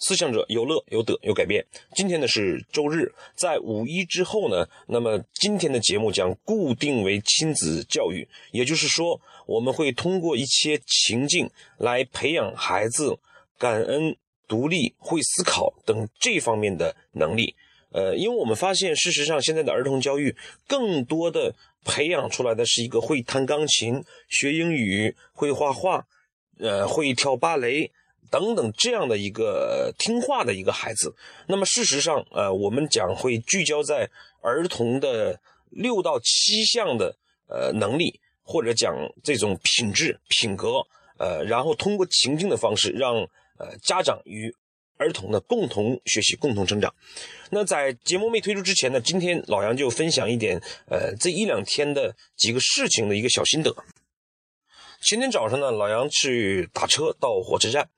思想者有乐有得有改变。今天呢是周日，在五一之后呢，那么今天的节目将固定为亲子教育，也就是说，我们会通过一些情境来培养孩子感恩、独立、会思考等这方面的能力。呃，因为我们发现，事实上现在的儿童教育更多的培养出来的是一个会弹钢琴、学英语、会画画、呃，会跳芭蕾。等等，这样的一个听话的一个孩子，那么事实上，呃，我们讲会聚焦在儿童的六到七项的呃能力，或者讲这种品质、品格，呃，然后通过情境的方式，让呃家长与儿童呢共同学习、共同成长。那在节目没推出之前呢，今天老杨就分享一点，呃，这一两天的几个事情的一个小心得。前天早上呢，老杨去打车到火车站。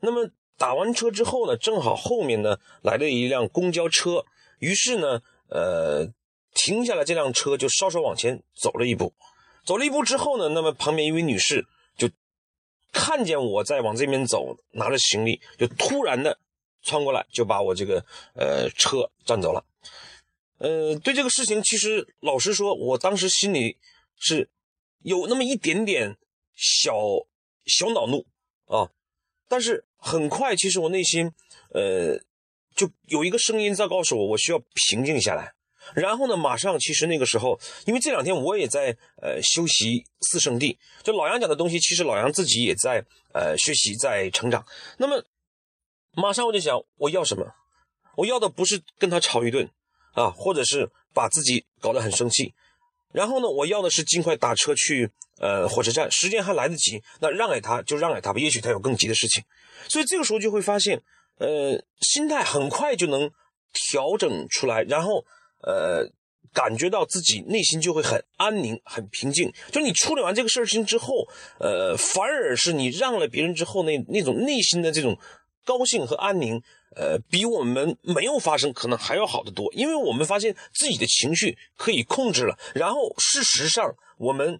那么打完车之后呢，正好后面呢来了一辆公交车，于是呢，呃，停下来这辆车就稍稍往前走了一步，走了一步之后呢，那么旁边一位女士就看见我在往这边走，拿着行李，就突然的穿过来，就把我这个呃车占走了。呃，对这个事情，其实老实说，我当时心里是有那么一点点小小恼怒啊。但是很快，其实我内心，呃，就有一个声音在告诉我，我需要平静下来。然后呢，马上，其实那个时候，因为这两天我也在呃修习四圣地，就老杨讲的东西，其实老杨自己也在呃学习，在成长。那么，马上我就想，我要什么？我要的不是跟他吵一顿啊，或者是把自己搞得很生气。然后呢，我要的是尽快打车去呃火车站，时间还来得及，那让给他就让给他吧，也许他有更急的事情。所以这个时候就会发现，呃，心态很快就能调整出来，然后呃，感觉到自己内心就会很安宁、很平静。就你处理完这个事情之后，呃，反而是你让了别人之后，那那种内心的这种高兴和安宁。呃，比我们没有发生可能还要好得多，因为我们发现自己的情绪可以控制了。然后事实上，我们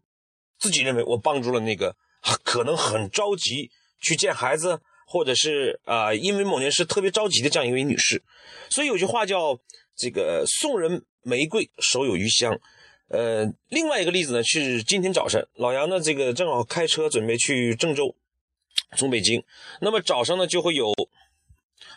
自己认为我帮助了那个可能很着急去见孩子，或者是啊，因为某件事特别着急的这样一位女士。所以有句话叫“这个送人玫瑰，手有余香”。呃，另外一个例子呢，是今天早晨老杨呢，这个正好开车准备去郑州，从北京，那么早上呢就会有。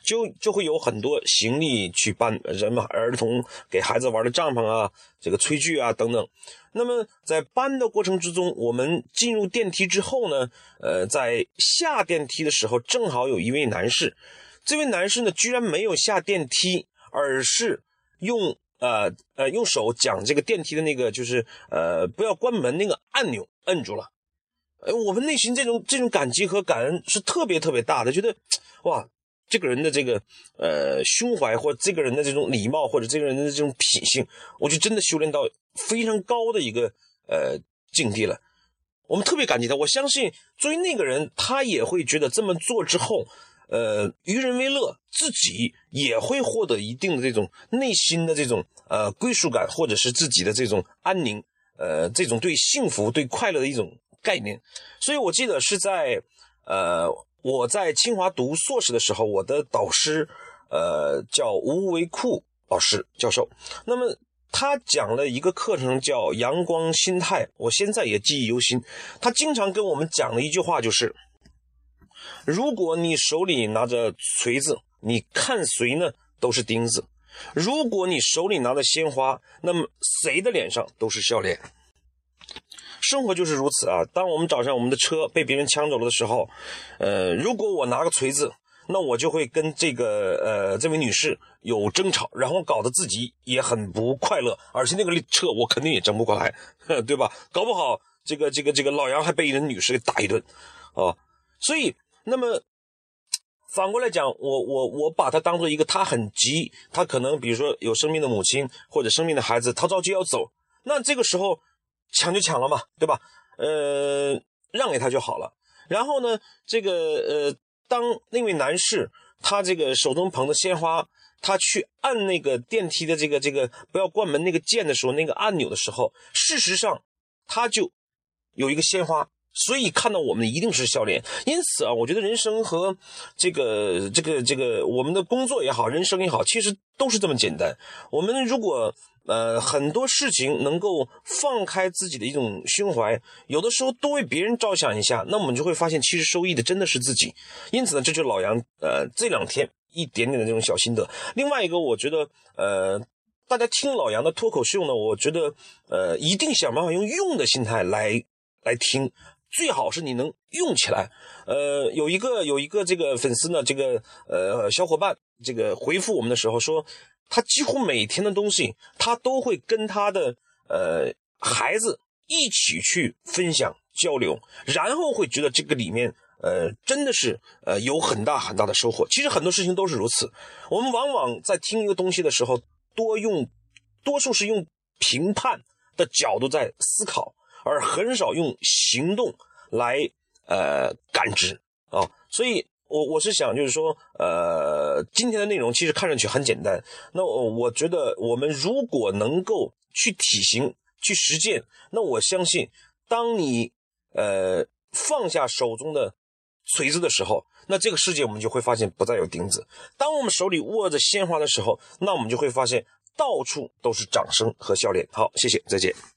就就会有很多行李去搬，人们儿童给孩子玩的帐篷啊，这个炊具啊等等。那么在搬的过程之中，我们进入电梯之后呢，呃，在下电梯的时候，正好有一位男士，这位男士呢，居然没有下电梯，而是用呃呃用手将这个电梯的那个就是呃不要关门那个按钮摁住了。呃，我们内心这种这种感激和感恩是特别特别大的，觉得哇。这个人的这个呃胸怀，或者这个人的这种礼貌，或者这个人的这种品性，我就真的修炼到非常高的一个呃境地了。我们特别感激他，我相信作为那个人，他也会觉得这么做之后，呃，于人为乐，自己也会获得一定的这种内心的这种呃归属感，或者是自己的这种安宁，呃，这种对幸福、对快乐的一种概念。所以我记得是在呃。我在清华读硕士的时候，我的导师，呃，叫吴维库老师教授。那么他讲了一个课程叫阳光心态，我现在也记忆犹新。他经常跟我们讲的一句话就是：如果你手里拿着锤子，你看谁呢都是钉子；如果你手里拿着鲜花，那么谁的脸上都是笑脸。生活就是如此啊！当我们早上我们的车被别人抢走了的时候，呃，如果我拿个锤子，那我就会跟这个呃这位女士有争吵，然后搞得自己也很不快乐，而且那个车我肯定也争不过来，对吧？搞不好这个这个这个老杨还被人女士给打一顿，啊！所以那么反过来讲，我我我把他当做一个他很急，他可能比如说有生病的母亲或者生病的孩子，他着急要走，那这个时候。抢就抢了嘛，对吧？呃，让给他就好了。然后呢，这个呃，当那位男士他这个手中捧的鲜花，他去按那个电梯的这个这个不要关门那个键的时候，那个按钮的时候，事实上他就有一个鲜花所以看到我们的一定是笑脸。因此啊，我觉得人生和这个这个这个我们的工作也好，人生也好，其实都是这么简单。我们如果呃很多事情能够放开自己的一种胸怀，有的时候多为别人着想一下，那我们就会发现，其实受益的真的是自己。因此呢，这就是老杨呃这两天一点点的这种小心得。另外一个，我觉得呃。大家听老杨的脱口秀呢，我觉得，呃，一定想办法用用的心态来来听，最好是你能用起来。呃，有一个有一个这个粉丝呢，这个呃小伙伴，这个回复我们的时候说，他几乎每天的东西，他都会跟他的呃孩子一起去分享交流，然后会觉得这个里面呃真的是呃有很大很大的收获。其实很多事情都是如此，我们往往在听一个东西的时候。多用，多数是用评判的角度在思考，而很少用行动来呃感知啊。所以，我我是想，就是说，呃，今天的内容其实看上去很简单。那我我觉得，我们如果能够去体行、去实践，那我相信，当你呃放下手中的锤子的时候，那这个世界我们就会发现不再有钉子。当我们手里握着鲜花的时候，那我们就会发现到处都是掌声和笑脸。好，谢谢，再见。